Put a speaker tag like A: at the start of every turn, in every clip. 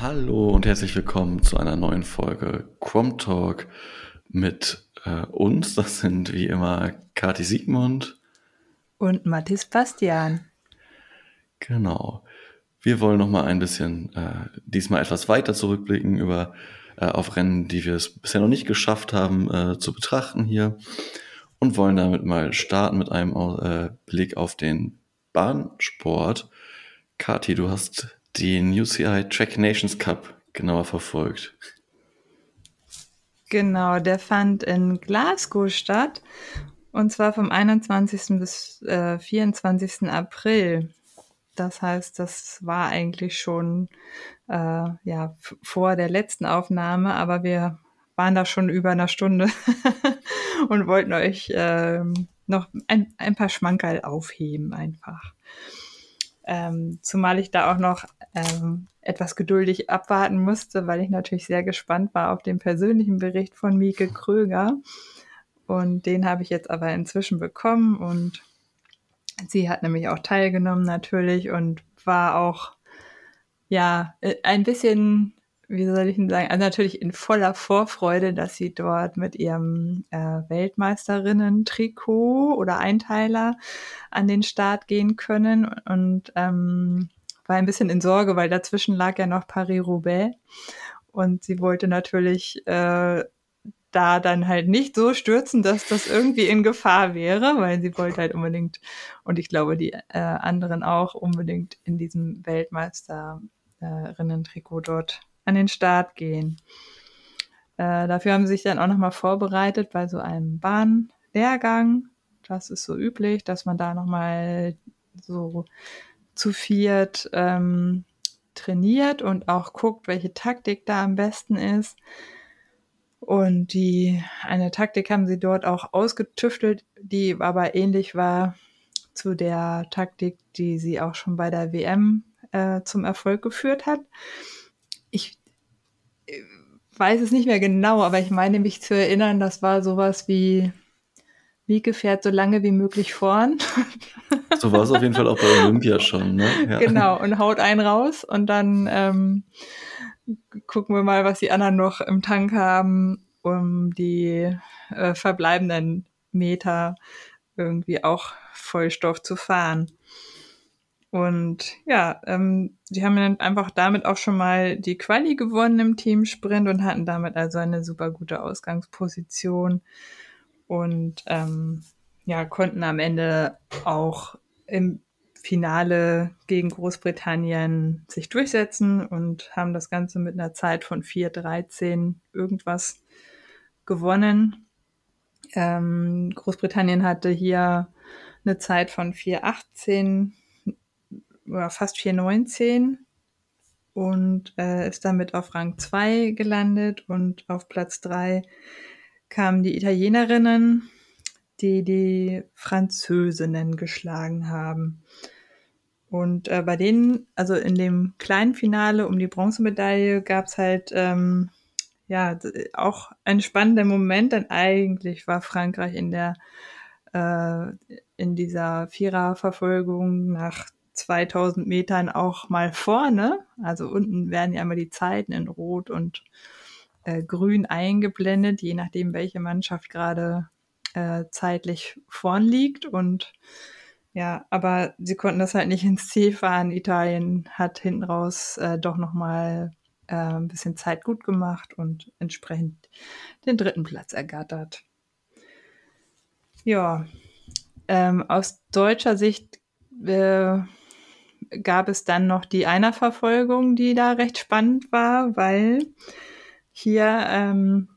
A: Hallo und herzlich willkommen zu einer neuen Folge Quom Talk mit äh, uns. Das sind wie immer Kati Siegmund
B: und Mathis Bastian.
A: Genau. Wir wollen noch mal ein bisschen äh, diesmal etwas weiter zurückblicken über äh, auf Rennen, die wir es bisher noch nicht geschafft haben äh, zu betrachten hier und wollen damit mal starten mit einem äh, Blick auf den Bahnsport. Kati, du hast den UCI Track Nations Cup genauer verfolgt.
B: Genau, der fand in Glasgow statt und zwar vom 21. bis äh, 24. April. Das heißt, das war eigentlich schon äh, ja, vor der letzten Aufnahme, aber wir waren da schon über einer Stunde und wollten euch äh, noch ein, ein paar Schmankerl aufheben einfach. Ähm, zumal ich da auch noch ähm, etwas geduldig abwarten musste, weil ich natürlich sehr gespannt war auf den persönlichen Bericht von Mieke Kröger. Und den habe ich jetzt aber inzwischen bekommen und sie hat nämlich auch teilgenommen natürlich und war auch ja äh, ein bisschen, wie soll ich denn sagen, also natürlich in voller Vorfreude, dass sie dort mit ihrem äh, Weltmeisterinnen-Trikot oder Einteiler an den Start gehen können. Und ähm, war ein bisschen in Sorge, weil dazwischen lag ja noch Paris-Roubaix. Und sie wollte natürlich äh, da dann halt nicht so stürzen, dass das irgendwie in Gefahr wäre, weil sie wollte halt unbedingt, und ich glaube die äh, anderen auch, unbedingt in diesem Weltmeisterinnen-Trikot dort an den Start gehen. Äh, dafür haben sie sich dann auch nochmal vorbereitet bei so einem Bahnlehrgang. Das ist so üblich, dass man da nochmal so zu viert ähm, trainiert und auch guckt, welche Taktik da am besten ist. Und die, eine Taktik haben sie dort auch ausgetüftelt, die aber ähnlich war zu der Taktik, die sie auch schon bei der WM äh, zum Erfolg geführt hat. Ich weiß es nicht mehr genau, aber ich meine mich zu erinnern, das war sowas wie Wieke fährt so lange wie möglich vorn.
A: So war es auf jeden Fall auch bei Olympia schon, ne?
B: Ja. Genau, und haut einen raus und dann ähm, gucken wir mal, was die anderen noch im Tank haben, um die äh, verbleibenden Meter irgendwie auch Vollstoff zu fahren. Und ja, ähm, die haben dann einfach damit auch schon mal die Quali gewonnen im Teamsprint und hatten damit also eine super gute Ausgangsposition und ähm, ja, konnten am Ende auch im Finale gegen Großbritannien sich durchsetzen und haben das Ganze mit einer Zeit von 4,13 irgendwas gewonnen. Ähm, Großbritannien hatte hier eine Zeit von 4,18 oder fast 4,19 und äh, ist damit auf Rang 2 gelandet und auf Platz 3 kamen die Italienerinnen, die die Französinnen geschlagen haben. Und äh, bei denen, also in dem kleinen Finale um die Bronzemedaille, gab's halt ähm, ja auch einen spannenden Moment, denn eigentlich war Frankreich in der äh, in dieser Viererverfolgung nach 2000 Metern auch mal vorne. Also unten werden ja immer die Zeiten in Rot und äh, grün eingeblendet, je nachdem, welche Mannschaft gerade äh, zeitlich vorn liegt. Und ja, aber sie konnten das halt nicht ins Ziel fahren. Italien hat hinten raus äh, doch nochmal äh, ein bisschen Zeit gut gemacht und entsprechend den dritten Platz ergattert. Ja, ähm, aus deutscher Sicht äh, gab es dann noch die Einerverfolgung, die da recht spannend war, weil hier ähm,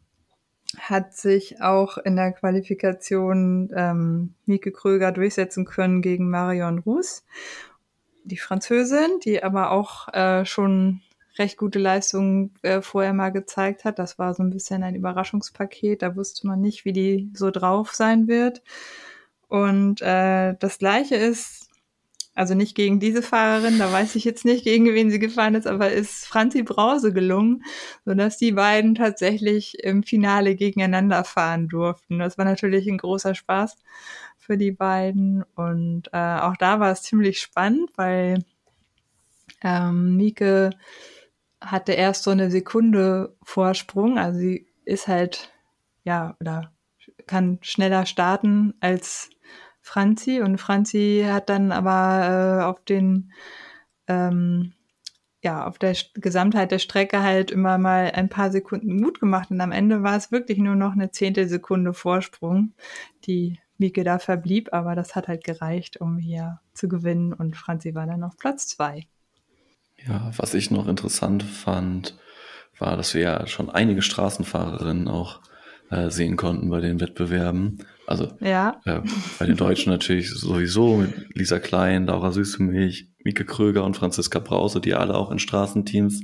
B: hat sich auch in der Qualifikation ähm, Mieke Kröger durchsetzen können gegen Marion Rousse, die Französin, die aber auch äh, schon recht gute Leistungen äh, vorher mal gezeigt hat. Das war so ein bisschen ein Überraschungspaket. Da wusste man nicht, wie die so drauf sein wird. Und äh, das Gleiche ist also nicht gegen diese Fahrerin, da weiß ich jetzt nicht, gegen wen sie gefahren ist, aber ist Franzi Brause gelungen, sodass die beiden tatsächlich im Finale gegeneinander fahren durften. Das war natürlich ein großer Spaß für die beiden und äh, auch da war es ziemlich spannend, weil ähm, Mieke hatte erst so eine Sekunde Vorsprung. Also sie ist halt, ja, oder kann schneller starten als Franzi. Und Franzi hat dann aber äh, auf den, ähm, ja, auf der Gesamtheit der Strecke halt immer mal ein paar Sekunden gut gemacht. Und am Ende war es wirklich nur noch eine Zehntelsekunde Vorsprung, die Mieke da verblieb. Aber das hat halt gereicht, um hier zu gewinnen. Und Franzi war dann auf Platz zwei.
A: Ja, was ich noch interessant fand, war, dass wir ja schon einige Straßenfahrerinnen auch äh, sehen konnten bei den Wettbewerben. Also
B: ja.
A: äh, bei den Deutschen natürlich sowieso mit Lisa Klein, Laura Süßemilch, Mieke Kröger und Franziska Brause, die alle auch in Straßenteams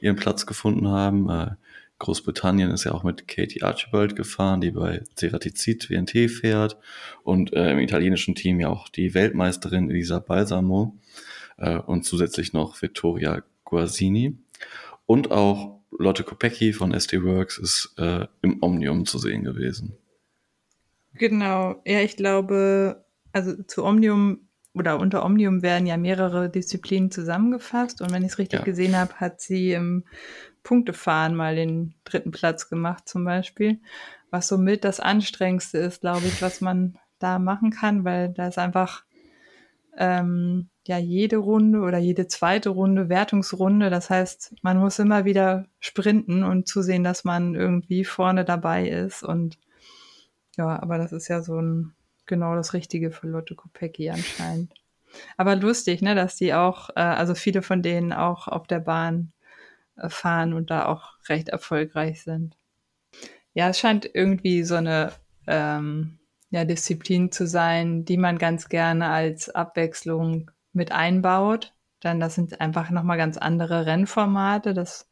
A: ihren Platz gefunden haben. Äh, Großbritannien ist ja auch mit Katie Archibald gefahren, die bei Ceratizid WNT fährt und äh, im italienischen Team ja auch die Weltmeisterin Elisa Balsamo äh, und zusätzlich noch Vittoria Guasini und auch Lotte Kopecki von SD Works ist äh, im Omnium zu sehen gewesen.
B: Genau, ja, ich glaube, also zu Omnium oder unter Omnium werden ja mehrere Disziplinen zusammengefasst und wenn ich es richtig ja. gesehen habe, hat sie im Punktefahren mal den dritten Platz gemacht zum Beispiel, was somit das anstrengendste ist, glaube ich, was man da machen kann, weil da ist einfach ähm, ja jede Runde oder jede zweite Runde Wertungsrunde. Das heißt, man muss immer wieder sprinten und zusehen, dass man irgendwie vorne dabei ist. Und ja, aber das ist ja so ein genau das Richtige für Lotte Kopecki anscheinend. Aber lustig, ne, dass die auch, äh, also viele von denen auch auf der Bahn äh, fahren und da auch recht erfolgreich sind. Ja, es scheint irgendwie so eine ähm, ja, Disziplin zu sein, die man ganz gerne als Abwechslung mit einbaut. Dann das sind einfach nochmal ganz andere Rennformate. Das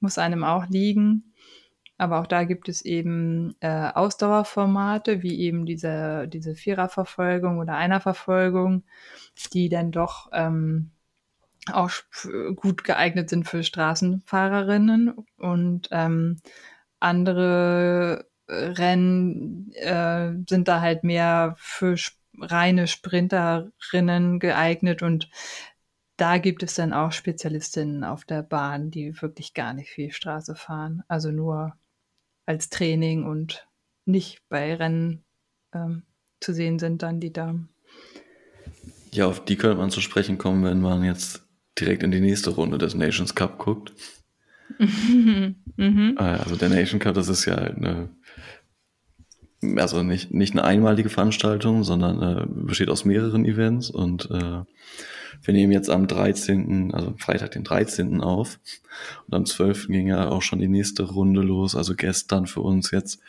B: muss einem auch liegen. Aber auch da gibt es eben äh, Ausdauerformate, wie eben diese, diese Viererverfolgung oder Einerverfolgung, die dann doch ähm, auch gut geeignet sind für Straßenfahrerinnen. Und ähm, andere Rennen äh, sind da halt mehr für reine Sprinterinnen geeignet und da gibt es dann auch Spezialistinnen auf der Bahn, die wirklich gar nicht viel Straße fahren. Also nur als Training und nicht bei Rennen ähm, zu sehen sind dann die Damen.
A: Ja, auf die könnte man zu sprechen kommen, wenn man jetzt direkt in die nächste Runde des Nations Cup guckt. mhm. Also der Nation Cup, das ist ja eine also nicht, nicht eine einmalige Veranstaltung, sondern äh, besteht aus mehreren Events und äh, wir nehmen jetzt am 13., also Freitag den 13. auf und am 12. ging ja auch schon die nächste Runde los, also gestern für uns jetzt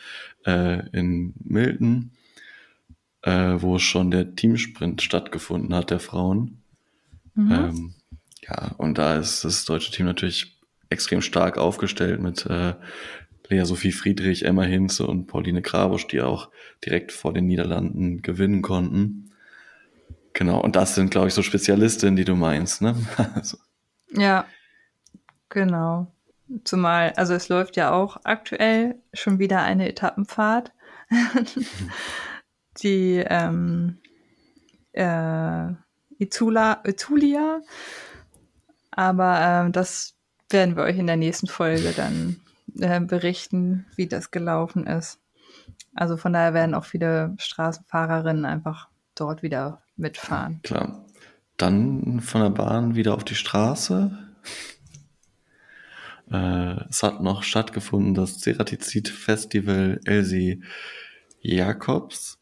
A: äh, in Milton, äh, wo schon der Teamsprint stattgefunden hat der Frauen. Mhm. Ähm, ja, und da ist das deutsche Team natürlich extrem stark aufgestellt mit äh, Lea Sophie Friedrich, Emma Hinze und Pauline Grabusch, die auch direkt vor den Niederlanden gewinnen konnten. Genau, und das sind, glaube ich, so Spezialistinnen, die du meinst, ne?
B: also. Ja, genau. Zumal, also es läuft ja auch aktuell schon wieder eine Etappenfahrt, die ähm, äh, Izula, Izulia, aber äh, das werden wir euch in der nächsten Folge dann äh, berichten, wie das gelaufen ist. Also von daher werden auch viele Straßenfahrerinnen einfach dort wieder mitfahren.
A: Klar. Dann von der Bahn wieder auf die Straße. Äh, es hat noch stattgefunden das Ceratizid Festival Elsie Jakobs.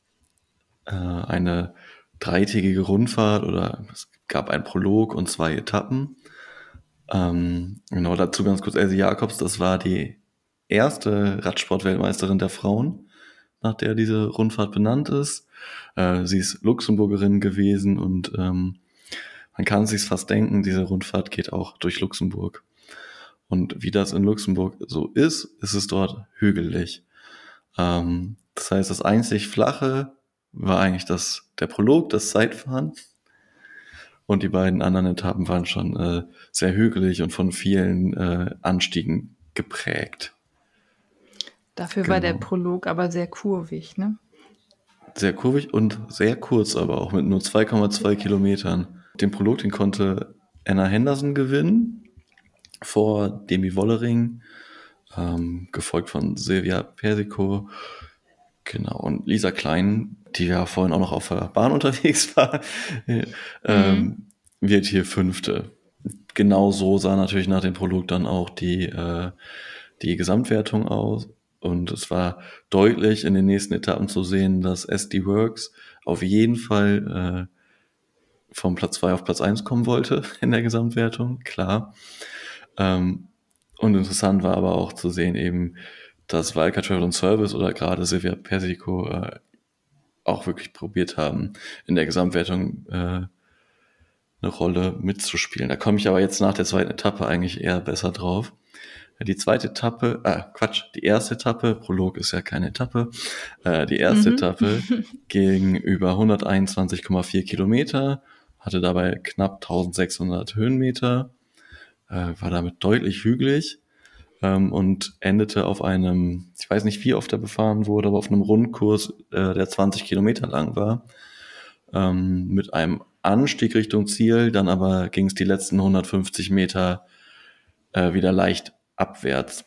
A: Äh, eine dreitägige Rundfahrt oder es gab einen Prolog und zwei Etappen. Ähm, genau, dazu ganz kurz Elsie Jakobs, das war die erste Radsportweltmeisterin der Frauen, nach der diese Rundfahrt benannt ist. Äh, sie ist Luxemburgerin gewesen und ähm, man kann sich fast denken, diese Rundfahrt geht auch durch Luxemburg. Und wie das in Luxemburg so ist, ist es dort hügelig. Ähm, das heißt, das einzig Flache war eigentlich das, der Prolog, das Zeitfahren. Und die beiden anderen Etappen waren schon äh, sehr hügelig und von vielen äh, Anstiegen geprägt.
B: Dafür genau. war der genau. Prolog aber sehr kurvig, ne?
A: Sehr kurvig und sehr kurz, aber auch mit nur 2,2 Kilometern. Den Prolog, den konnte Anna Henderson gewinnen. vor Demi Wollering, ähm, gefolgt von Silvia Persico, genau, und Lisa Klein, die ja vorhin auch noch auf der Bahn unterwegs war, ähm, mhm. wird hier Fünfte. Genau so sah natürlich nach dem Prolog dann auch die, äh, die Gesamtwertung aus. Und es war deutlich in den nächsten Etappen zu sehen, dass SD Works auf jeden Fall äh, vom Platz 2 auf Platz 1 kommen wollte in der Gesamtwertung, klar. Ähm, und interessant war aber auch zu sehen eben, dass Valka Travel und Service oder gerade Silvia Persico äh, auch wirklich probiert haben, in der Gesamtwertung äh, eine Rolle mitzuspielen. Da komme ich aber jetzt nach der zweiten Etappe eigentlich eher besser drauf. Die zweite Etappe, ah, Quatsch, die erste Etappe, Prolog ist ja keine Etappe, äh, die erste mhm. Etappe ging über 121,4 Kilometer, hatte dabei knapp 1600 Höhenmeter, äh, war damit deutlich hügelig ähm, und endete auf einem, ich weiß nicht, wie oft er befahren wurde, aber auf einem Rundkurs, äh, der 20 Kilometer lang war, ähm, mit einem Anstieg Richtung Ziel, dann aber ging es die letzten 150 Meter äh, wieder leicht abwärts.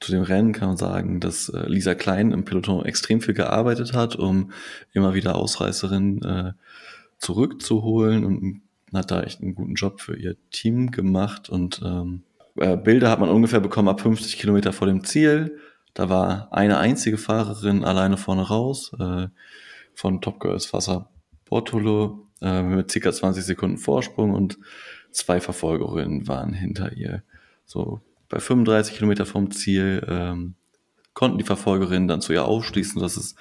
A: Zu dem Rennen kann man sagen, dass äh, Lisa Klein im Peloton extrem viel gearbeitet hat, um immer wieder Ausreißerinnen äh, zurückzuholen und hat da echt einen guten Job für ihr Team gemacht. Und ähm, äh, Bilder hat man ungefähr bekommen ab 50 Kilometer vor dem Ziel. Da war eine einzige Fahrerin alleine vorne raus, äh, von Top Girls Wasser Bortolo, äh, mit circa 20 Sekunden Vorsprung und zwei Verfolgerinnen waren hinter ihr. So bei 35 Kilometer vom Ziel ähm, konnten die Verfolgerinnen dann zu ihr aufschließen, dass es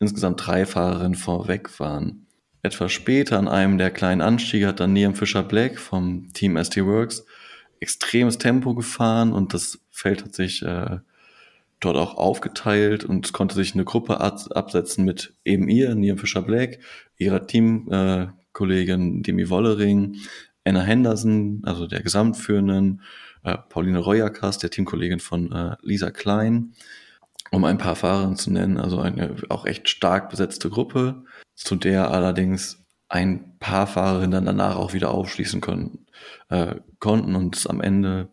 A: insgesamt drei Fahrerinnen vorweg waren. Etwas später an einem der kleinen Anstiege hat dann Liam Fischer Black vom Team ST Works extremes Tempo gefahren und das Feld hat sich äh, dort auch aufgeteilt und konnte sich eine Gruppe absetzen mit eben ihr, Liam Fischer Black, ihrer Teamkollegin äh, Demi Wollering, Anna Henderson, also der Gesamtführenden, äh, Pauline Reuerkas, der Teamkollegin von äh, Lisa Klein, um ein paar Fahrer zu nennen, also eine auch echt stark besetzte Gruppe, zu der allerdings ein paar Fahrerinnen dann danach auch wieder aufschließen können, äh, konnten und es am Ende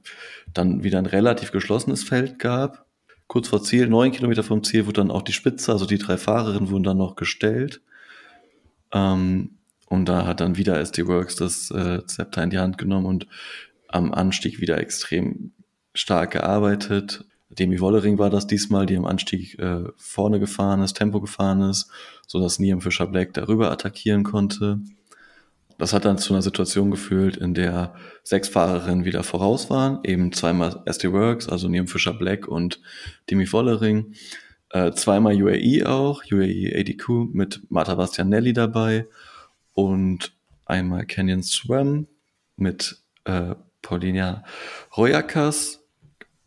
A: dann wieder ein relativ geschlossenes Feld gab. Kurz vor Ziel, neun Kilometer vom Ziel, wurde dann auch die Spitze, also die drei Fahrerinnen wurden dann noch gestellt. Ähm, und da hat dann wieder SD Works das äh, Zepter in die Hand genommen und am Anstieg wieder extrem stark gearbeitet. Demi Wollering war das diesmal, die am Anstieg äh, vorne gefahren ist, Tempo gefahren ist, so dass Niam Fischer Black darüber attackieren konnte. Das hat dann zu einer Situation geführt, in der sechs Fahrerinnen wieder voraus waren, eben zweimal SD Works, also Niam Fischer Black und Demi Wollering, äh, zweimal UAE auch, UAE ADQ mit Marta Bastianelli dabei und einmal Canyon Swam mit äh, Paulina Royakas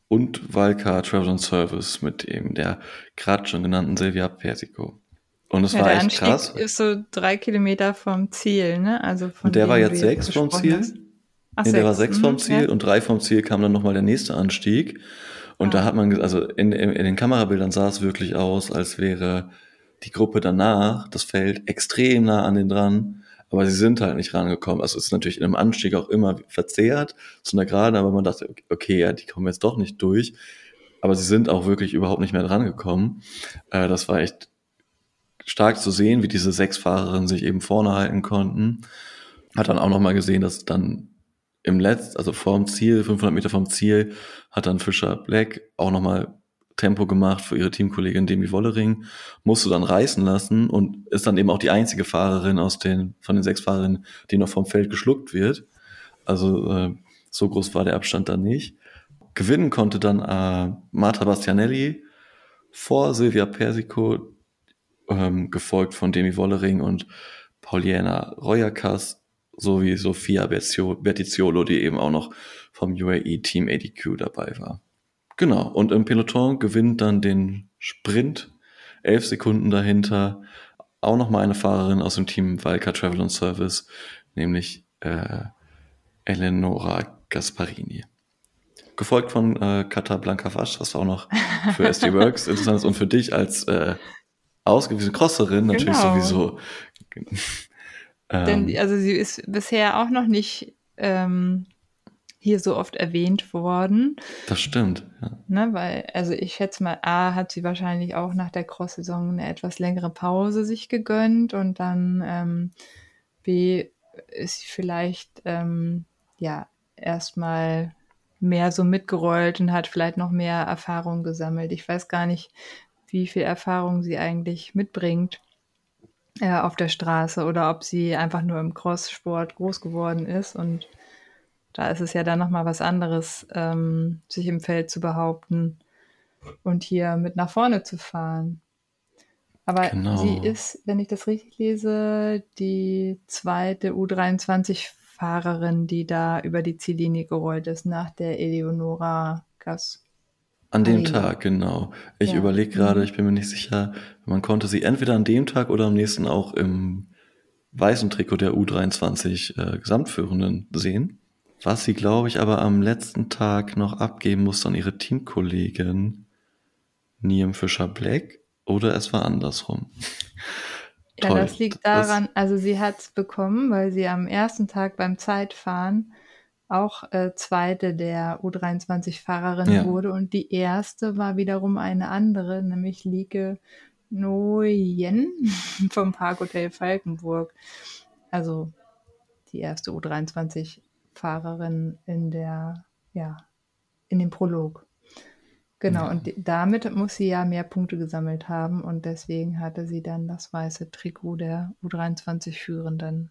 A: und Valka Travel and Service mit eben der gerade schon genannten Silvia Persico. Und es ja, war echt Anstieg krass.
B: ist so drei Kilometer vom Ziel, ne? Also von
A: und der war jetzt sechs vom Ziel. Ach, nee, der war sechs vom mhm, Ziel ja. und drei vom Ziel kam dann nochmal der nächste Anstieg. Und ah. da hat man, also in, in, in den Kamerabildern sah es wirklich aus, als wäre die Gruppe danach, das Feld, extrem nah an den dran aber sie sind halt nicht rangekommen. Also es ist natürlich in einem Anstieg auch immer verzehrt zu einer Geraden, aber man dachte, okay, ja, die kommen jetzt doch nicht durch. Aber sie sind auch wirklich überhaupt nicht mehr drangekommen. Äh, das war echt stark zu sehen, wie diese sechs Fahrerinnen sich eben vorne halten konnten. Hat dann auch nochmal gesehen, dass dann im Letzt, also vorm Ziel, 500 Meter vom Ziel, hat dann Fischer Black auch nochmal Tempo gemacht für ihre Teamkollegin Demi Wollering, musste dann reißen lassen und ist dann eben auch die einzige Fahrerin aus den, von den sechs Fahrerinnen, die noch vom Feld geschluckt wird. Also äh, so groß war der Abstand dann nicht. Gewinnen konnte dann äh, Marta Bastianelli vor Silvia Persico, ähm, gefolgt von Demi Wollering und Pauliana Royakas sowie Sofia Bertiziolo, die eben auch noch vom UAE Team ADQ dabei war. Genau, und im Peloton gewinnt dann den Sprint elf Sekunden dahinter auch nochmal eine Fahrerin aus dem Team Valka Travel and Service, nämlich äh, Eleonora Gasparini. Gefolgt von äh, Kata Fasch, was auch noch für SD Works interessant ist und für dich als äh, ausgewiesene Crosserin natürlich genau. sowieso.
B: ähm, Denn, also sie ist bisher auch noch nicht ähm, hier so oft erwähnt worden.
A: Das stimmt, ja.
B: Ne, weil, also ich schätze mal, A hat sie wahrscheinlich auch nach der Cross-Saison eine etwas längere Pause sich gegönnt und dann ähm, B ist sie vielleicht ähm, ja erstmal mehr so mitgerollt und hat vielleicht noch mehr Erfahrung gesammelt. Ich weiß gar nicht, wie viel Erfahrung sie eigentlich mitbringt äh, auf der Straße oder ob sie einfach nur im Crosssport groß geworden ist und da ist es ja dann nochmal was anderes, ähm, sich im Feld zu behaupten und hier mit nach vorne zu fahren. Aber genau. sie ist, wenn ich das richtig lese, die zweite U23-Fahrerin, die da über die Ziellinie gerollt ist, nach der Eleonora Gass.
A: An dem Tag, genau. Ich ja. überlege gerade, mhm. ich bin mir nicht sicher, man konnte sie entweder an dem Tag oder am nächsten auch im weißen Trikot der U23 äh, Gesamtführenden sehen. Was sie, glaube ich, aber am letzten Tag noch abgeben musste an ihre Teamkollegin Niem Fischer-Black oder es war andersrum.
B: ja, Toll. das liegt daran, also sie hat es bekommen, weil sie am ersten Tag beim Zeitfahren auch äh, zweite der U23-Fahrerin ja. wurde und die erste war wiederum eine andere, nämlich Lieke Nguyen vom Parkhotel Falkenburg. Also die erste U23 Fahrerin in der, ja, in dem Prolog. Genau, ja. und damit muss sie ja mehr Punkte gesammelt haben und deswegen hatte sie dann das weiße Trikot der U23-Führenden.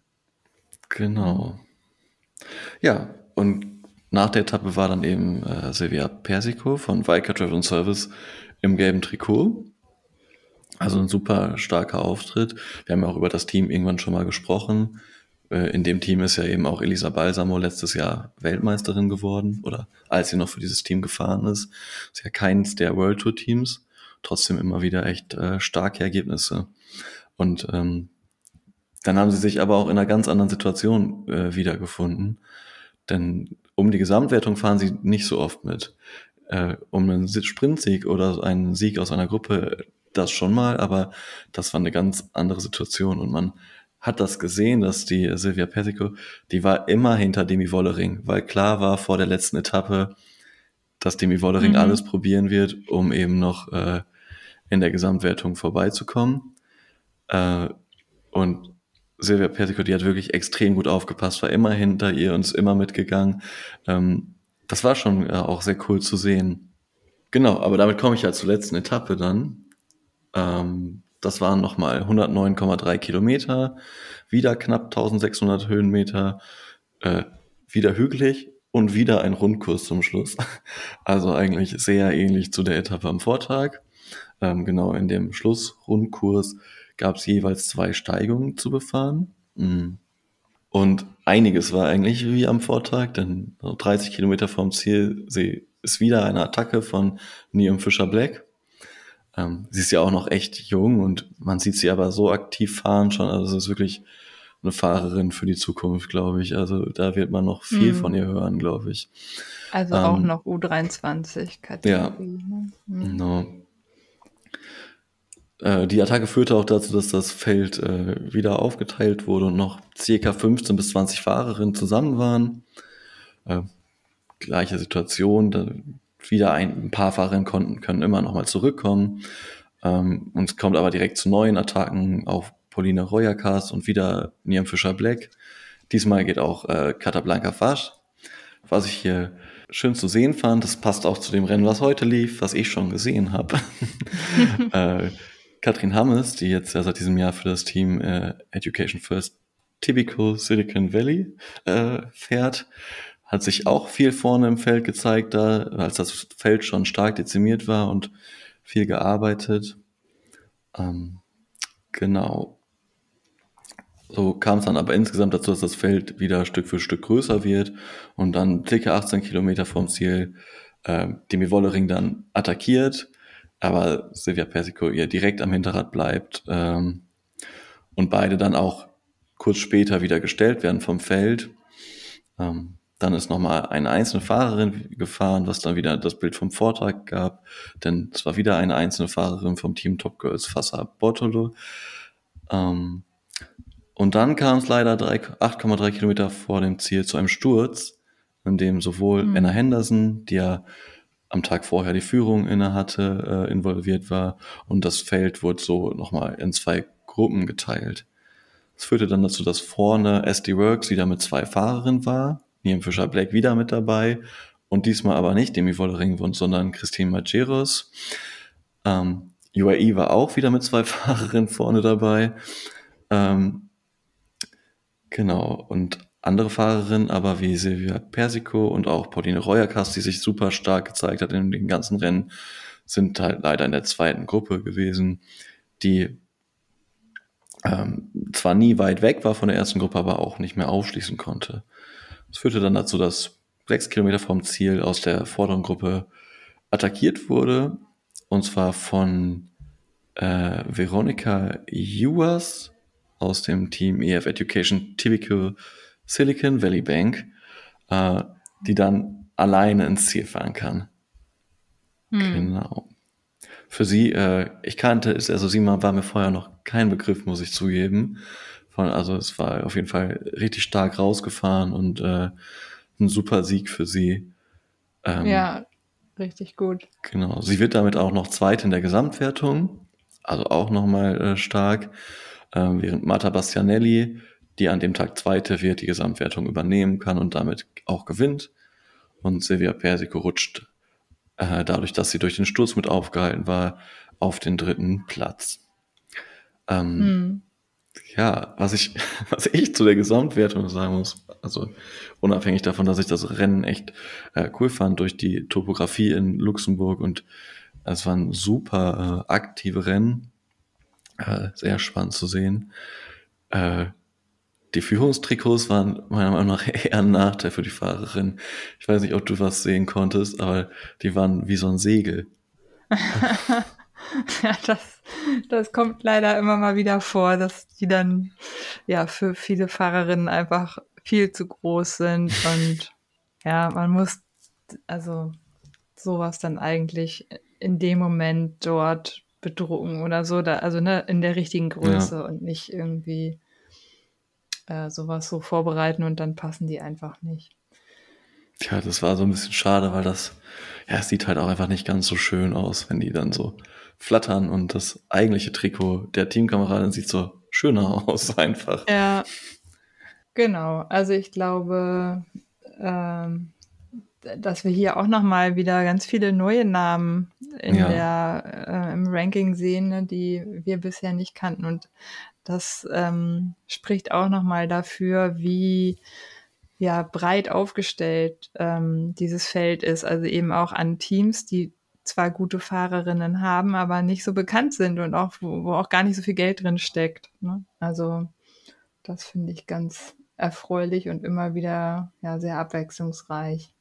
A: Genau. Ja, und nach der Etappe war dann eben äh, Silvia Persico von Viker Travel Service im gelben Trikot. Also ein super starker Auftritt. Wir haben ja auch über das Team irgendwann schon mal gesprochen. Äh, in dem Team ist ja eben auch Elisa Balsamo letztes Jahr Weltmeisterin geworden oder als sie noch für dieses Team gefahren ist. Ist ja keins der World Tour Teams, trotzdem immer wieder echt äh, starke Ergebnisse. Und ähm, dann haben sie sich aber auch in einer ganz anderen Situation äh, wiedergefunden. Denn um die Gesamtwertung fahren sie nicht so oft mit. Äh, um einen Sprintsieg oder einen Sieg aus einer Gruppe, das schon mal, aber das war eine ganz andere Situation und man hat das gesehen, dass die Silvia Persico, die war immer hinter Demi Wollering, weil klar war vor der letzten Etappe, dass Demi Wollering mhm. alles probieren wird, um eben noch äh, in der Gesamtwertung vorbeizukommen. Äh, und Silvia Persico, die hat wirklich extrem gut aufgepasst, war immer hinter ihr und ist immer mitgegangen. Ähm, das war schon äh, auch sehr cool zu sehen. Genau, aber damit komme ich ja zur letzten Etappe dann. Ähm, das waren nochmal 109,3 Kilometer, wieder knapp 1600 Höhenmeter, äh, wieder hügelig und wieder ein Rundkurs zum Schluss. Also eigentlich sehr ähnlich zu der Etappe am Vortag. Ähm, genau, in dem Schlussrundkurs gab es jeweils zwei Steigungen zu befahren. Mhm. Und einiges war eigentlich wie am Vortag, denn 30 Kilometer vom Ziel ist wieder eine Attacke von Neum Fischer Black. Ähm, sie ist ja auch noch echt jung und man sieht sie aber so aktiv fahren schon. Also es ist wirklich eine Fahrerin für die Zukunft, glaube ich. Also da wird man noch viel mhm. von ihr hören, glaube ich.
B: Also ähm, auch noch U23-Kategorie.
A: Ja, ne? mhm. genau. Äh, die Attacke führte auch dazu, dass das Feld äh, wieder aufgeteilt wurde und noch circa 15 bis 20 Fahrerinnen zusammen waren. Äh, gleiche Situation, da wieder ein, ein paar Fahrerinnen konnten, können immer noch mal zurückkommen. Ähm, und es kommt aber direkt zu neuen Attacken auf Paulina Royakas und wieder Niam Fischer Black. Diesmal geht auch äh, Catablanca Fasch. Was ich hier schön zu sehen fand, das passt auch zu dem Rennen, was heute lief, was ich schon gesehen habe. äh, Katrin Hammes, die jetzt ja seit diesem Jahr für das Team äh, Education First Typical Silicon Valley äh, fährt, hat sich auch viel vorne im Feld gezeigt, da, als das Feld schon stark dezimiert war und viel gearbeitet. Ähm, genau. So kam es dann aber insgesamt dazu, dass das Feld wieder Stück für Stück größer wird und dann circa 18 Kilometer vom Ziel äh, Demi Wollering dann attackiert, aber Silvia Persico ihr direkt am Hinterrad bleibt ähm, und beide dann auch kurz später wieder gestellt werden vom Feld. Ähm, dann ist nochmal eine einzelne Fahrerin gefahren, was dann wieder das Bild vom Vortrag gab. Denn es war wieder eine einzelne Fahrerin vom Team Top Girls Fassa Bortolo. Ähm, und dann kam es leider 8,3 Kilometer vor dem Ziel zu einem Sturz. in dem sowohl
B: Mhm.
A: Anna Henderson, die ja am Tag vorher die Führung inne hatte, äh, involviert war und das Feld wurde so nochmal in zwei Gruppen geteilt. Das führte dann dazu, dass vorne SD Works wieder mit zwei Fahrerinnen war, Niam Fischer Black wieder mit dabei und diesmal aber nicht Demi Wollering, sondern Christine Majeros. Ähm, UAE war auch wieder mit zwei Fahrerinnen vorne dabei. Ähm, genau, und andere Fahrerinnen, aber wie Silvia Persico und auch Pauline Reuerkast, die sich super stark gezeigt hat in den ganzen Rennen, sind halt leider in der zweiten Gruppe gewesen, die ähm, zwar nie weit weg war von der ersten Gruppe, aber auch nicht mehr aufschließen konnte. Das führte dann dazu, dass sechs Kilometer vom Ziel aus der vorderen Gruppe attackiert wurde, und zwar von äh, Veronica Ewers aus dem Team EF Education Typical Silicon Valley Bank, äh, die dann alleine ins Ziel fahren kann.
B: Hm.
A: Genau. Für sie, äh, ich kannte es, also sie war mir vorher noch kein Begriff, muss ich zugeben. Also es war auf jeden Fall richtig stark rausgefahren und äh, ein super Sieg für sie.
B: Ähm, ja, richtig gut.
A: Genau. Sie wird damit auch noch Zweite in der Gesamtwertung, also auch nochmal äh, stark, äh, während Marta Bastianelli, die an dem Tag Zweite wird, die Gesamtwertung übernehmen kann und damit auch gewinnt. Und Silvia Persico rutscht äh, dadurch, dass sie durch den Sturz mit aufgehalten war, auf den dritten Platz. Ähm,
B: hm.
A: Ja, was ich, was ich zu der Gesamtwertung sagen muss, also unabhängig davon, dass ich das Rennen echt äh, cool fand durch die Topografie in Luxemburg und es waren super äh, aktive Rennen, äh, sehr spannend zu sehen. Äh, die Führungstrikots waren meiner Meinung nach eher ein Nachteil für die Fahrerin. Ich weiß nicht, ob du was sehen konntest, aber die waren wie so ein Segel.
B: ja, das, das kommt leider immer mal wieder vor, dass die dann ja für viele Fahrerinnen einfach viel zu groß sind und ja, man muss also sowas dann eigentlich in dem Moment dort bedrucken oder so, da, also ne, in der richtigen Größe ja. und nicht irgendwie äh, sowas so vorbereiten und dann passen die einfach nicht.
A: Tja, das war so ein bisschen schade, weil das, ja, es sieht halt auch einfach nicht ganz so schön aus, wenn die dann so flattern und das eigentliche Trikot der Teamkameradin sieht so schöner aus einfach.
B: Ja, genau. Also ich glaube, ähm, dass wir hier auch nochmal wieder ganz viele neue Namen in ja. der, äh, im Ranking sehen, ne, die wir bisher nicht kannten. Und das ähm, spricht auch nochmal dafür, wie ja, breit aufgestellt ähm, dieses Feld ist. Also eben auch an Teams, die zwar gute Fahrerinnen haben, aber nicht so bekannt sind und auch, wo, wo auch gar nicht so viel Geld drin steckt. Ne? Also das finde ich ganz erfreulich und immer wieder ja, sehr abwechslungsreich.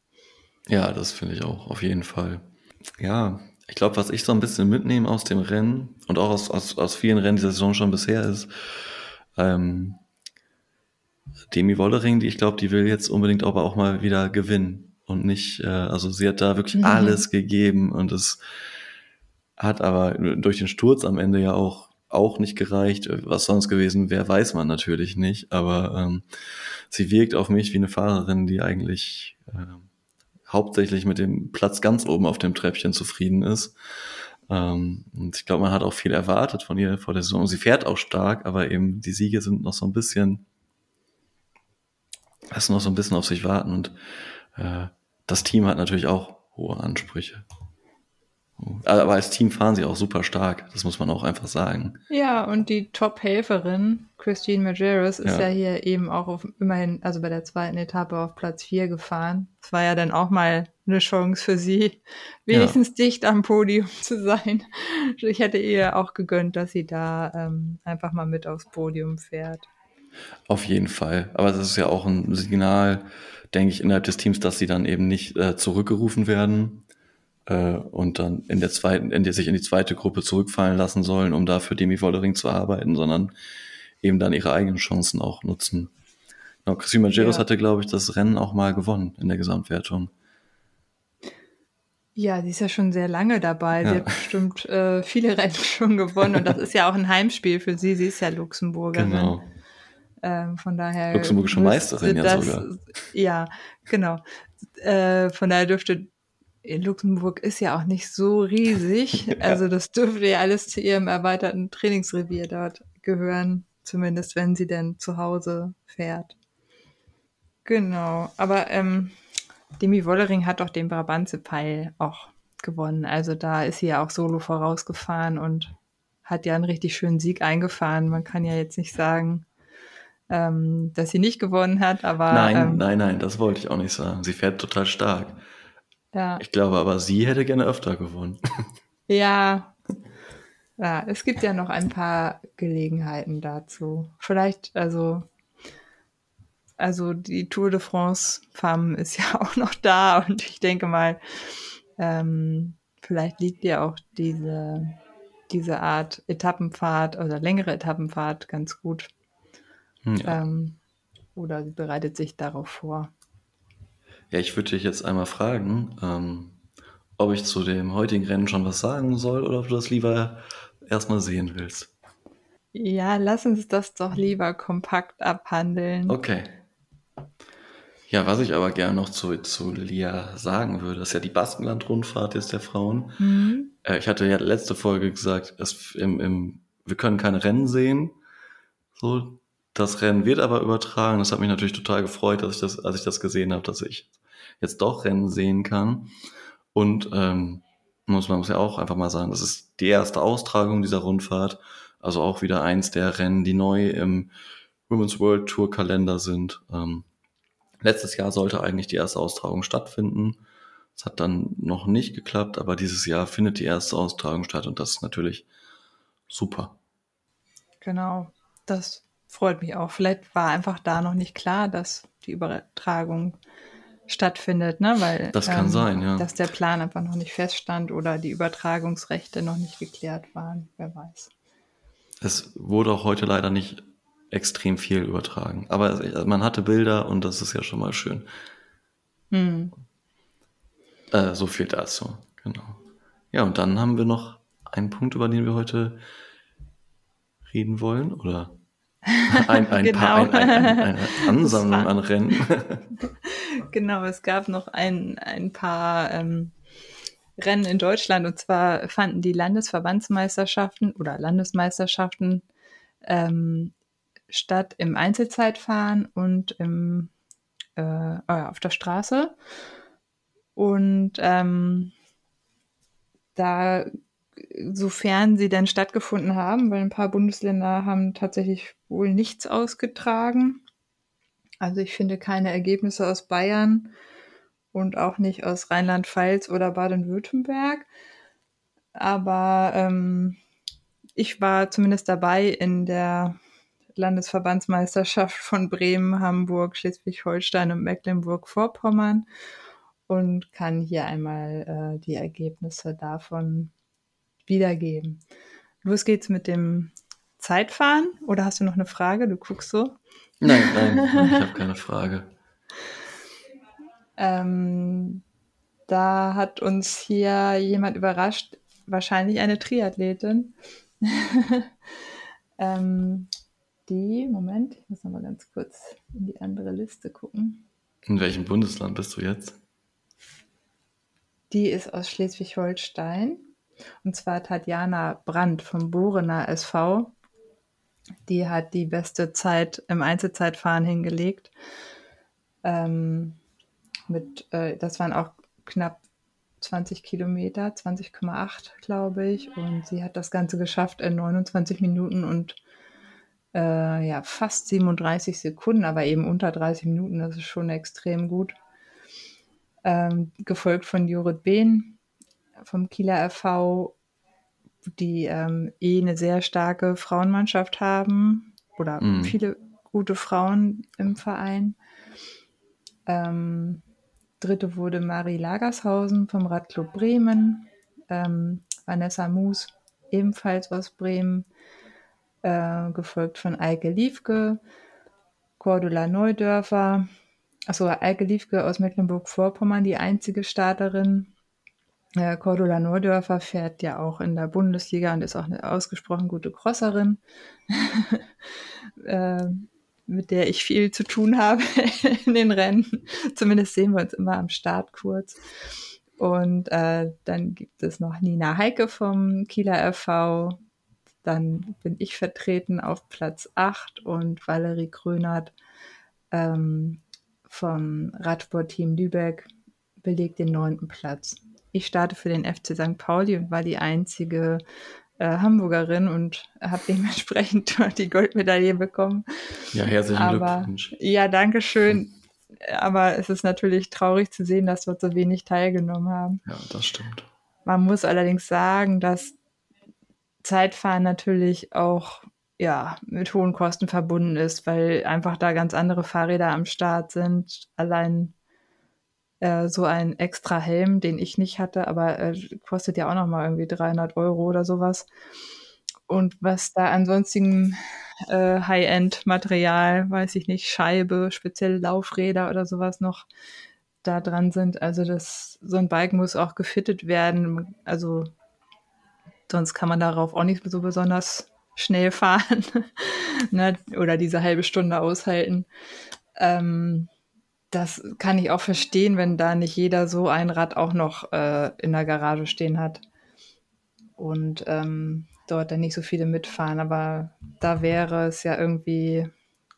A: Ja, das finde ich auch, auf jeden Fall. Ja, ich glaube, was ich so ein bisschen mitnehme aus dem Rennen und auch aus, aus, aus vielen Rennen dieser Saison schon bisher ist, ähm, Demi Wollering, die ich glaube, die will jetzt unbedingt aber auch mal wieder gewinnen und nicht, äh, also sie hat da wirklich mhm. alles gegeben und es hat aber durch den Sturz am Ende ja auch auch nicht gereicht. Was sonst gewesen wäre, weiß man natürlich nicht. Aber ähm, sie wirkt auf mich wie eine Fahrerin, die eigentlich äh, hauptsächlich mit dem Platz ganz oben auf dem Treppchen zufrieden ist. Ähm, und ich glaube, man hat auch viel erwartet von ihr vor der Saison. Sie fährt auch stark, aber eben die Siege sind noch so ein bisschen, lassen noch so ein bisschen auf sich warten. Und äh, das Team hat natürlich auch hohe Ansprüche. Aber als Team fahren sie auch super stark, das muss man auch einfach sagen.
B: Ja, und die Top-Helferin, Christine Majeres, ist ja. ja, hier eben auch auf, immerhin, also bei der zweiten Etappe auf Platz 4 gefahren. Das war ja dann auch mal eine Chance für sie, wenigstens ja. dicht am Podium zu sein. Ich hätte ihr auch gegönnt, dass sie da ähm, einfach mal mit aufs Podium fährt.
A: Auf jeden Fall. Aber das ist ja auch ein Signal, denke ich, innerhalb des Teams, dass sie dann eben nicht äh, zurückgerufen werden äh, und dann in der zweiten, in der sich in die zweite Gruppe zurückfallen lassen sollen, um da für Demi Vollering zu arbeiten, sondern eben dann ihre eigenen Chancen auch nutzen. Genau, Christine Majeros ja. hatte, glaube ich, das Rennen auch mal gewonnen in der Gesamtwertung.
B: Ja, sie ist ja schon sehr lange dabei. Ja. Sie hat bestimmt äh, viele Rennen schon gewonnen und das ist ja auch ein Heimspiel für sie. Sie ist ja Luxemburgerin. Genau. Ähm, von daher.
A: Luxemburgische Meisterin ja
B: das,
A: sogar.
B: Ja, genau. Äh, von daher dürfte Luxemburg ist ja auch nicht so riesig. ja. Also das dürfte ja alles zu ihrem erweiterten Trainingsrevier dort gehören, zumindest wenn sie denn zu Hause fährt. Genau, aber ähm, Demi Wollering hat doch den Brabantse-Peil auch gewonnen. Also da ist sie ja auch solo vorausgefahren und hat ja einen richtig schönen Sieg eingefahren. Man kann ja jetzt nicht sagen, ähm, dass sie nicht gewonnen hat, aber.
A: Nein,
B: ähm,
A: nein, nein, das wollte ich auch nicht sagen. Sie fährt total stark.
B: Ja.
A: Ich glaube aber, sie hätte gerne öfter gewonnen.
B: Ja. Ja, es gibt ja noch ein paar Gelegenheiten dazu. Vielleicht, also, also die Tour de France Femme ist ja auch noch da und ich denke mal, ähm, vielleicht liegt dir auch diese, diese Art Etappenfahrt oder längere Etappenfahrt ganz gut.
A: Ja.
B: Ähm, oder sie bereitet sich darauf vor.
A: Ja, ich würde dich jetzt einmal fragen, ähm, ob ich zu dem heutigen Rennen schon was sagen soll oder ob du das lieber erstmal sehen willst.
B: Ja, lass uns das doch lieber kompakt abhandeln.
A: Okay. Ja, was ich aber gerne noch zu, zu Lia sagen würde, ist ja die Baskenland-Rundfahrt jetzt der Frauen.
B: Mhm.
A: Äh, ich hatte ja letzte Folge gesagt, es, im, im, wir können keine Rennen sehen. So, das Rennen wird aber übertragen. Das hat mich natürlich total gefreut, dass ich das, als ich das gesehen habe, dass ich jetzt doch Rennen sehen kann. Und ähm, muss man muss ja auch einfach mal sagen, das ist die erste Austragung dieser Rundfahrt. Also auch wieder eins der Rennen, die neu im Women's World Tour Kalender sind. Ähm, letztes Jahr sollte eigentlich die erste Austragung stattfinden. Es hat dann noch nicht geklappt, aber dieses Jahr findet die erste Austragung statt und das ist natürlich super.
B: Genau, das freut mich auch. Vielleicht war einfach da noch nicht klar, dass die Übertragung stattfindet, ne? Weil
A: Das kann sein, ja.
B: dass der Plan einfach noch nicht feststand oder die Übertragungsrechte noch nicht geklärt waren, wer weiß.
A: Es wurde auch heute leider nicht extrem viel übertragen. Aber man hatte Bilder und das ist ja schon mal schön.
B: Hm.
A: Äh, so viel dazu, genau. Ja, und dann haben wir noch einen Punkt, über den wir heute reden wollen, oder? Ein, ein
B: Genau.
A: paar, ein, ein, ein, eine Ansammlung an Rennen.
B: Genau, es gab noch ein, ein paar ähm, Rennen in Deutschland und zwar fanden die Landesverbandsmeisterschaften oder Landesmeisterschaften ähm, statt im Einzelzeitfahren und im, äh, oh ja, auf der Straße. Und ähm, da, sofern sie denn stattgefunden haben, weil ein paar Bundesländer haben tatsächlich wohl nichts ausgetragen. Also ich finde keine Ergebnisse aus Bayern und auch nicht aus Rheinland-Pfalz oder Baden-Württemberg. Aber ähm, ich war zumindest dabei in der Landesverbandsmeisterschaft von Bremen, Hamburg, Schleswig-Holstein und Mecklenburg-Vorpommern und kann hier einmal äh, die Ergebnisse davon wiedergeben. Los geht's mit dem Zeitfahren oder hast du noch eine Frage? Du guckst so.
A: Nein, nein, ich habe keine Frage.
B: Ähm, da hat uns hier jemand überrascht, wahrscheinlich eine Triathletin. ähm, die, Moment, ich muss noch mal ganz kurz in die andere Liste gucken.
A: In welchem Bundesland bist du jetzt?
B: Die ist aus Schleswig-Holstein. Und zwar Tatjana Brandt vom Borener SV. Die hat die beste Zeit im Einzelzeitfahren hingelegt. Ähm, mit, äh, das waren auch knapp 20 Kilometer, 20,8 glaube ich. Und sie hat das Ganze geschafft in 29 Minuten und äh, ja, fast 37 Sekunden, aber eben unter 30 Minuten. Das ist schon extrem gut. Ähm, gefolgt von Jorrit Behn vom Kieler FV, die ähm, eh eine sehr starke Frauenmannschaft haben oder
A: Mhm.
B: viele gute Frauen im Verein. Ähm, dritte wurde Marie Lagershausen vom Radclub Bremen, ähm, Vanessa Moos ebenfalls aus Bremen, äh, gefolgt von Eike Liefke, Cordula Neudörfer, achso, Eike Liefke aus Mecklenburg-Vorpommern, die einzige Starterin. Äh, Cordula Neudörfer fährt ja auch in der Bundesliga und ist auch eine ausgesprochen gute Crosserin. äh, mit der ich viel zu tun habe in den Rennen. Zumindest sehen wir uns immer am Start kurz. Und äh, dann gibt es noch Nina Heike vom Kieler RV. Dann bin ich vertreten auf Platz 8 und Valerie Krönert ähm, vom Radsportteam Lübeck belegt den neunten Platz. Ich starte für den FC St. Pauli und war die einzige äh, Hamburgerin und habe dementsprechend die Goldmedaille bekommen.
A: Ja, herzlichen Aber, Glückwunsch.
B: Ja, danke schön. Aber es ist natürlich traurig zu sehen, dass dort so wenig teilgenommen haben.
A: Ja, das stimmt.
B: Man muss allerdings sagen, dass Zeitfahren natürlich auch ja, mit hohen Kosten verbunden ist, weil einfach da ganz andere Fahrräder am Start sind. Allein äh, so ein extra Helm, den ich nicht hatte, aber äh, kostet ja auch nochmal irgendwie 300 Euro oder sowas. Und was da ansonsten äh, High-End-Material, weiß ich nicht, Scheibe, spezielle Laufräder oder sowas noch da dran sind. Also das, so ein Bike muss auch gefittet werden. Also sonst kann man darauf auch nicht so besonders schnell fahren ne? oder diese halbe Stunde aushalten. Ähm, das kann ich auch verstehen, wenn da nicht jeder so ein Rad auch noch äh, in der Garage stehen hat und ähm, dort dann nicht so viele mitfahren. Aber da wäre es ja irgendwie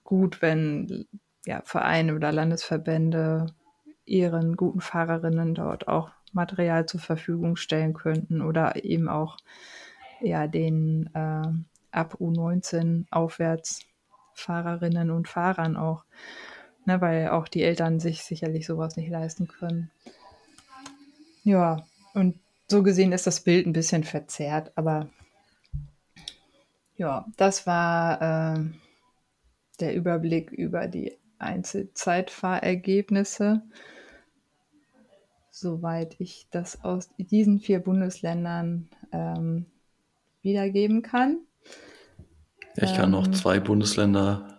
B: gut, wenn ja, Vereine oder Landesverbände ihren guten Fahrerinnen dort auch Material zur Verfügung stellen könnten oder eben auch ja, den äh, ab U19 aufwärts Fahrerinnen und Fahrern auch ne, weil auch die Eltern sich sicherlich sowas nicht leisten können. Ja, und so gesehen ist das Bild ein bisschen verzerrt, aber ja, das war äh, der Überblick über die Einzelzeitfahrergebnisse. Soweit ich das aus diesen vier Bundesländern ähm, wiedergeben kann.
A: Ich kann ähm, noch zwei Bundesländer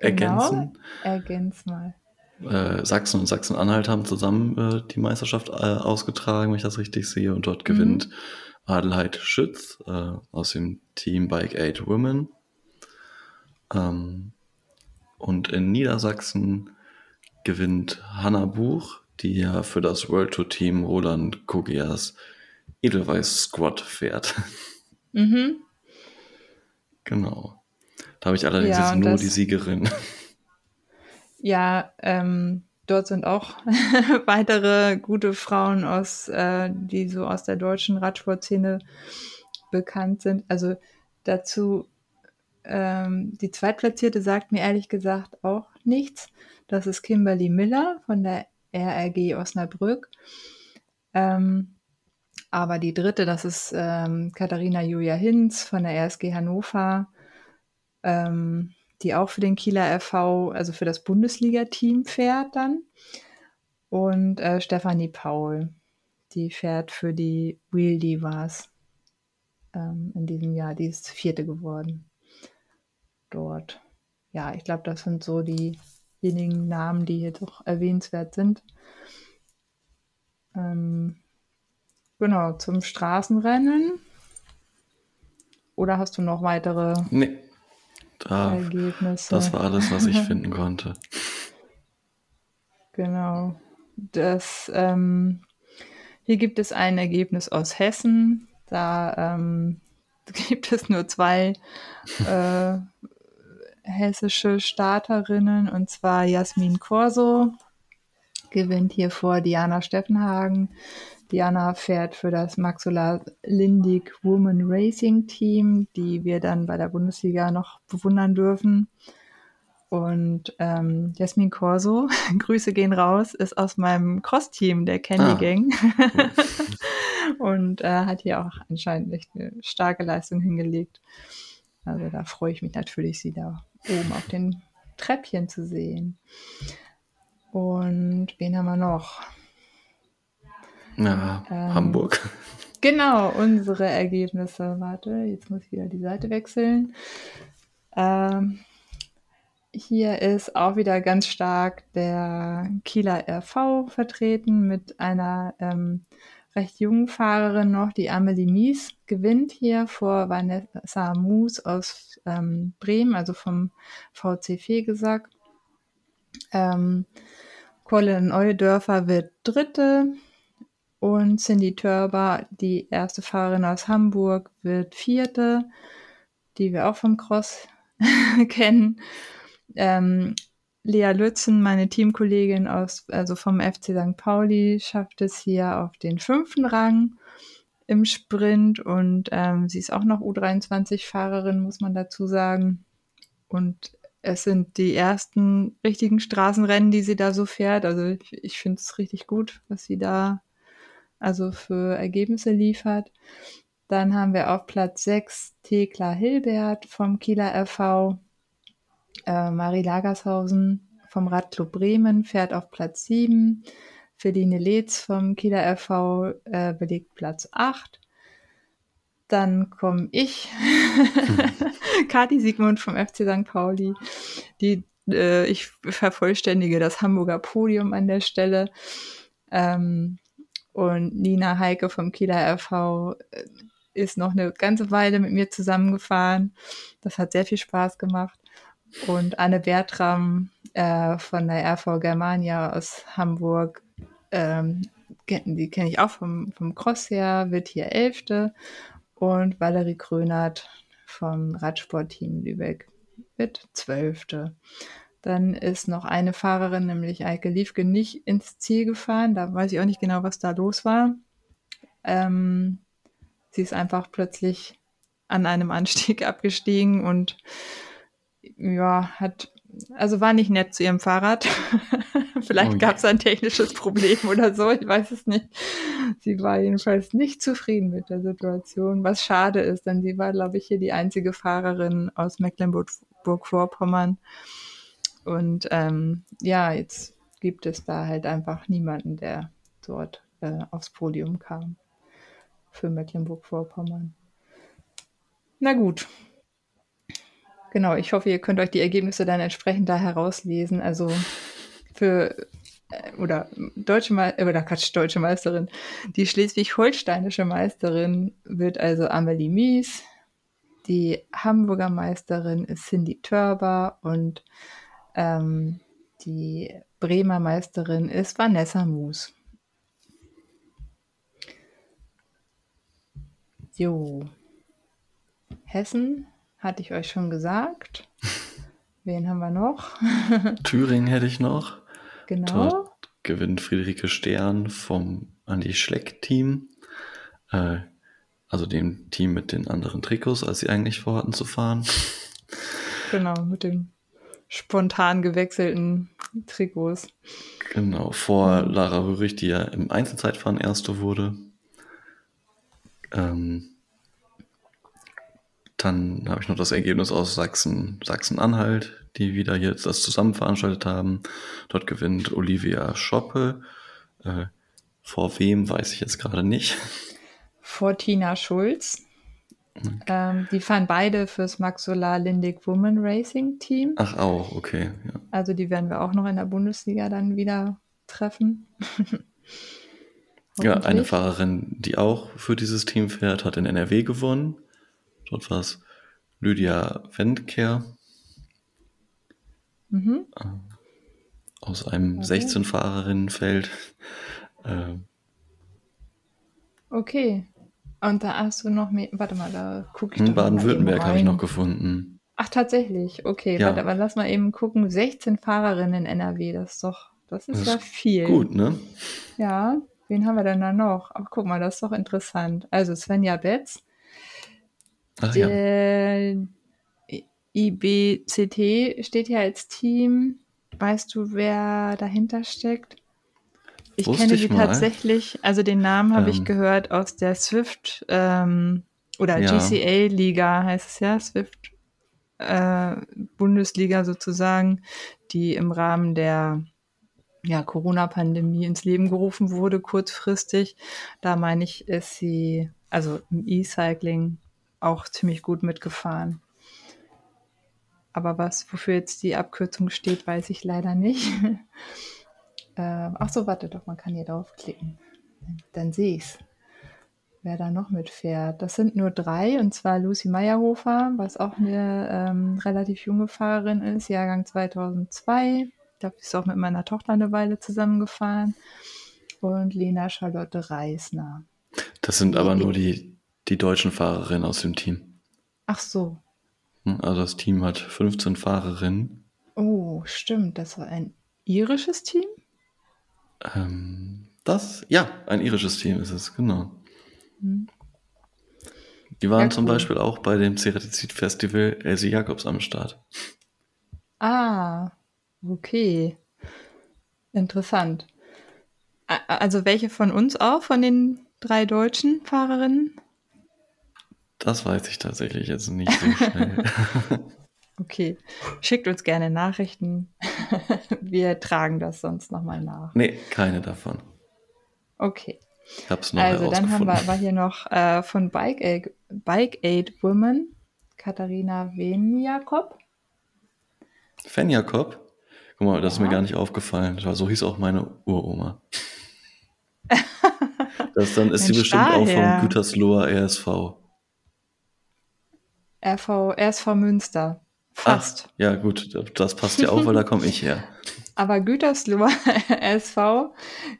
A: ergänzen.
B: Genau, ergänz mal.
A: Äh, Sachsen und Sachsen-Anhalt haben zusammen äh, die Meisterschaft äh, ausgetragen, wenn ich das richtig sehe. Und dort mhm. gewinnt Adelheid Schütz äh, aus dem Team Bike 8 Women. Ähm, und in Niedersachsen gewinnt Hanna Buch, die ja für das World Tour Team Roland Kogias Edelweiß Squad fährt. Mhm. Genau. Da habe ich allerdings ja, jetzt nur das, die Siegerin.
B: Ja, ähm, dort sind auch weitere gute Frauen aus, äh, die so aus der deutschen Radsportszene bekannt sind. Also dazu ähm, die Zweitplatzierte sagt mir ehrlich gesagt auch nichts. Das ist Kimberly Miller von der RRG Osnabrück. Ähm, aber die dritte, das ist ähm, Katharina Julia Hinz von der RSG Hannover ähm, die auch für den Kieler RV, also für das Bundesliga-Team fährt dann. Und äh, Stefanie Paul, die fährt für die Wheel Divas ähm, in diesem Jahr. Die ist vierte geworden dort. Ja, ich glaube, das sind so diejenigen Namen, die hier doch erwähnenswert sind. Ähm, genau, zum Straßenrennen. Oder hast du noch weitere?
A: Nee, da, Ergebnisse. Das war alles, was ich finden konnte.
B: Genau. Das, ähm, hier gibt es ein Ergebnis aus Hessen. Da ähm, gibt es nur zwei äh, hessische Starterinnen, und zwar Jasmin Corso gewinnt hier vor Diana Steffenhagen. Diana fährt für das Maxula Lindig Woman Racing Team, die wir dann bei der Bundesliga noch bewundern dürfen. Und ähm, Jasmin Corso, Grüße gehen raus, ist aus meinem Cross-Team der Candy ah. Gang. und äh, hat hier auch anscheinend echt eine starke Leistung hingelegt. Also da freue ich mich natürlich, sie da oben auf den Treppchen zu sehen. Und wen haben wir noch?
A: Ja, ähm, Hamburg.
B: Genau, unsere Ergebnisse. Warte, jetzt muss ich wieder die Seite wechseln. Ähm, hier ist auch wieder ganz stark der Kieler RV vertreten mit einer ähm, recht jungen Fahrerin noch, die Amelie Mies, gewinnt hier vor Vanessa Moos aus ähm, Bremen, also vom VC Fegesack. Ähm, Colin Neudörfer wird Dritte und Cindy Törber, die erste Fahrerin aus Hamburg, wird Vierte, die wir auch vom Cross kennen. Ähm, Lea Lützen, meine Teamkollegin aus, also vom FC St. Pauli, schafft es hier auf den fünften Rang im Sprint und ähm, sie ist auch noch U23-Fahrerin, muss man dazu sagen. Und es sind die ersten richtigen Straßenrennen, die sie da so fährt. Also ich, ich finde es richtig gut, was sie da also für Ergebnisse liefert. Dann haben wir auf Platz 6 Thekla Hilbert vom Kieler RV. Äh, Marie Lagershausen vom Radclub Bremen fährt auf Platz 7. Feline Letz vom Kieler RV äh, belegt Platz 8. Dann komme ich, Kati Siegmund vom FC St. Pauli. Die, äh, ich vervollständige das Hamburger Podium an der Stelle. Ähm, und Nina Heike vom Kieler RV äh, ist noch eine ganze Weile mit mir zusammengefahren. Das hat sehr viel Spaß gemacht. Und Anne Bertram äh, von der RV Germania aus Hamburg, ähm, die kenne ich auch vom, vom Cross her, wird hier Elfte. Und Valerie Krönert vom Radsportteam Lübeck wird Zwölfte. Dann ist noch eine Fahrerin, nämlich Eike Liefke, nicht ins Ziel gefahren. Da weiß ich auch nicht genau, was da los war. Ähm, sie ist einfach plötzlich an einem Anstieg abgestiegen und ja, hat, also war nicht nett zu ihrem Fahrrad. Vielleicht oh gab es ein technisches Problem oder so, ich weiß es nicht. Sie war jedenfalls nicht zufrieden mit der Situation, was schade ist, denn sie war, glaube ich, hier die einzige Fahrerin aus Mecklenburg-Vorpommern. Und ähm, ja, jetzt gibt es da halt einfach niemanden, der dort äh, aufs Podium kam für Mecklenburg-Vorpommern. Na gut, Genau, ich hoffe, ihr könnt euch die Ergebnisse dann entsprechend da herauslesen. Also für äh, oder deutsche Me äh, oder Quatsch, deutsche Meisterin. Die schleswig-holsteinische Meisterin wird also Amelie Mies. Die Hamburger Meisterin ist Cindy Törber und ähm, die Bremer Meisterin ist Vanessa Moos. Jo. Hessen hatte ich euch schon gesagt. Wen haben wir noch?
A: Thüringen hätte ich noch.
B: Genau.
A: Dort gewinnt Friederike Stern vom Andi Schleck-Team. Äh, also dem Team mit den anderen Trikots, als sie eigentlich vorhatten zu fahren.
B: Genau, mit den spontan gewechselten Trikots.
A: Genau, vor Lara Rührig, die ja im Einzelzeitfahren Erste wurde. Ähm, dann habe ich noch das Ergebnis aus Sachsen, Sachsen-Anhalt, die wieder jetzt das zusammen veranstaltet haben. Dort gewinnt Olivia Schoppe. Äh, vor wem weiß ich jetzt gerade nicht.
B: Vor Tina Schulz. Okay. Ähm, die fahren beide fürs Max Solar Lindig Woman Racing Team.
A: Ach auch, okay.
B: Ja. Also die werden wir auch noch in der Bundesliga dann wieder treffen.
A: ja, eine Fahrerin, die auch für dieses Team fährt, hat in NRW gewonnen. Dort war es Lydia Wendker. Mhm. Äh, aus einem okay. 16-Fahrerinnenfeld.
B: Äh, okay. Und da hast du noch mehr. Warte mal, da gucke ich.
A: In Baden-Württemberg habe ich noch gefunden.
B: Ach, tatsächlich. Okay, ja. warte, aber lass mal eben gucken. 16 Fahrerinnen in NRW, das ist doch, das ist das ja viel.
A: Gut, ne?
B: Ja, wen haben wir denn da noch? Ach, guck mal, das ist doch interessant. Also Svenja Betz, Ach, der ja. IBCT steht hier als Team. Weißt du, wer dahinter steckt? Ich Wusste kenne ich die mal. tatsächlich, also den Namen habe ähm. ich gehört aus der Swift ähm, oder ja. GCA-Liga heißt es ja, Swift äh, Bundesliga sozusagen, die im Rahmen der ja, Corona-Pandemie ins Leben gerufen wurde, kurzfristig. Da meine ich, ist sie, also im E-Cycling auch ziemlich gut mitgefahren. Aber was, wofür jetzt die Abkürzung steht, weiß ich leider nicht. äh, ach so, warte doch, man kann hier draufklicken. dann sehe ich's. Wer da noch mitfährt. Das sind nur drei, und zwar Lucy Meyerhofer, was auch eine ähm, relativ junge Fahrerin ist, Jahrgang 2002. Ich glaube, sie ist auch mit meiner Tochter eine Weile zusammengefahren. Und Lena Charlotte Reisner.
A: Das sind aber nur die, die deutschen Fahrerinnen aus dem Team.
B: Ach so.
A: Hm, Also das Team hat 15 Fahrerinnen.
B: Oh, stimmt. Das war ein irisches Team?
A: Ähm, das, ja, ein irisches Team ist es, genau.
B: Hm.
A: Die waren
B: Ja,
A: zum
B: cool.
A: Beispiel auch bei dem Ceratizid Festival Elsie Jacobs am Start.
B: Ah, okay. Interessant. Also welche von uns auch, von den drei deutschen Fahrerinnen?
A: Das weiß ich tatsächlich jetzt nicht so schnell.
B: Okay. Schickt uns gerne Nachrichten. Wir tragen das sonst nochmal nach.
A: nee, keine davon.
B: Okay.
A: Ich hab's noch
B: Also dann haben wir, war hier noch äh, von Bike Aid, Bike Aid Women Katharina Wen-Jakob.
A: Fan Jakob? Guck mal, das ist mir
B: Ja.
A: gar nicht aufgefallen. So hieß auch meine Uroma. Das dann ist sie bestimmt auch vom Gütersloher RSV.
B: RV, RSV Münster. Fast.
A: Ach, ja, gut, das passt ja auch, weil da komme ich her.
B: Aber Gütersloh SV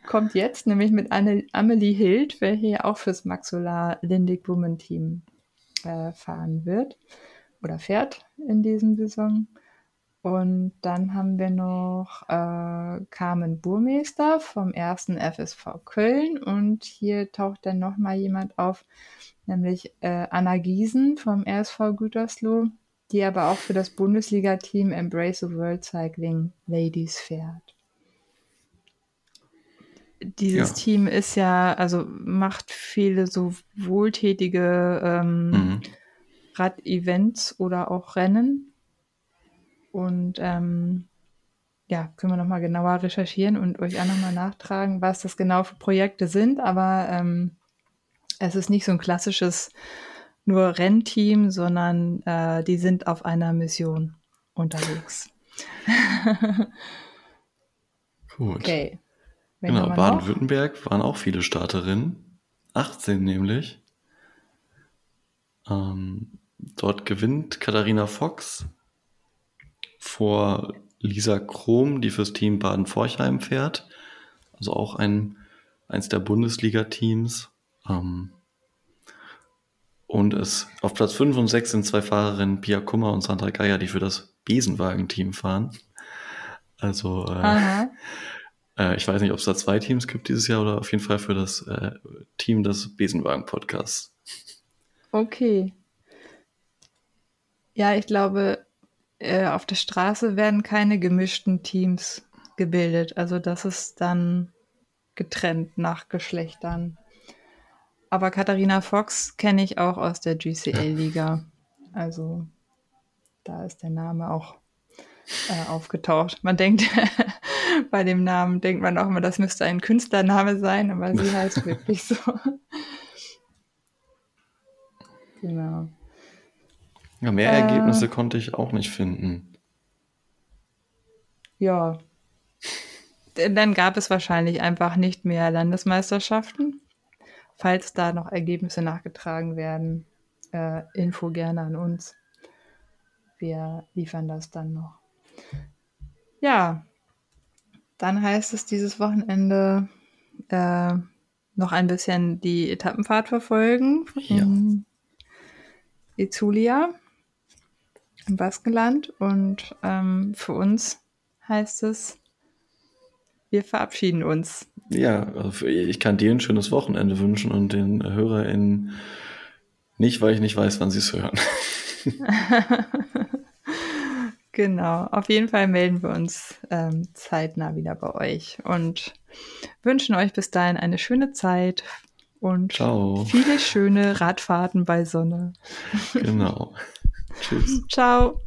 B: kommt jetzt nämlich mit Anne, Amelie Hild, welche ja auch fürs Maxolar Lindig Women Team äh, fahren wird oder fährt in diesem Saison. Und dann haben wir noch äh, Carmen Burmeister vom ersten FSV Köln und hier taucht dann noch mal jemand auf, nämlich äh, Anna Giesen vom RSV Gütersloh, die aber auch für das Bundesliga-Team Embrace the World Cycling Ladies fährt. Dieses
A: Ja.
B: Team ist ja, also macht viele so wohltätige ähm,
A: Mhm.
B: Rad-Events oder auch Rennen. Und ähm, ja, können wir nochmal genauer recherchieren und euch auch nochmal nachtragen, was das genau für Projekte sind. Aber ähm, es ist nicht so ein klassisches nur Rennteam, sondern äh, die sind auf einer Mission unterwegs.
A: Gut.
B: Okay. Wen
A: Genau? Baden-Württemberg waren auch viele Starterinnen. 18 nämlich. Ähm, dort gewinnt Katharina Fox vor Lisa Krom, die fürs Team Baden-Forchheim fährt. Also auch ein, eins der Bundesliga-Teams. Ähm, und es auf Platz 5 und 6 sind zwei Fahrerinnen, Pia Kummer und Sandra Geier, die für das Besenwagen-Team fahren. Also äh, äh, ich weiß nicht, ob es da zwei Teams gibt dieses Jahr oder auf jeden Fall für das äh, Team des Besenwagen-Podcasts.
B: Okay. Ja, ich glaube, äh, auf der Straße werden keine gemischten Teams gebildet. Also das ist dann getrennt nach Geschlechtern. Aber Katharina Fox kenne ich auch aus der GCL-Liga. Also da ist der Name auch äh, aufgetaucht. Man denkt, bei dem Namen denkt man auch immer, das müsste ein Künstlername sein, aber sie heißt wirklich so. genau.
A: Ja, mehr
B: Äh.
A: Ergebnisse konnte ich auch nicht finden.
B: Ja. Dann gab es wahrscheinlich einfach nicht mehr Landesmeisterschaften. Falls da noch Ergebnisse nachgetragen werden, äh, Info gerne an uns. Wir liefern das dann noch. Ja, dann heißt es dieses Wochenende äh, noch ein bisschen die Etappenfahrt verfolgen
A: Ja.
B: in Itzulia im Baskenland. Und ähm, für uns heißt es, wir verabschieden uns.
A: Ja, also ich kann dir ein schönes Wochenende wünschen und den HörerInnen nicht, weil ich nicht weiß, wann sie es hören.
B: Genau, auf jeden Fall melden wir uns ähm, zeitnah wieder bei euch und wünschen euch bis dahin eine schöne Zeit und
A: Ciao.
B: viele schöne Radfahrten bei Sonne.
A: Genau. Tschüss.
B: Ciao.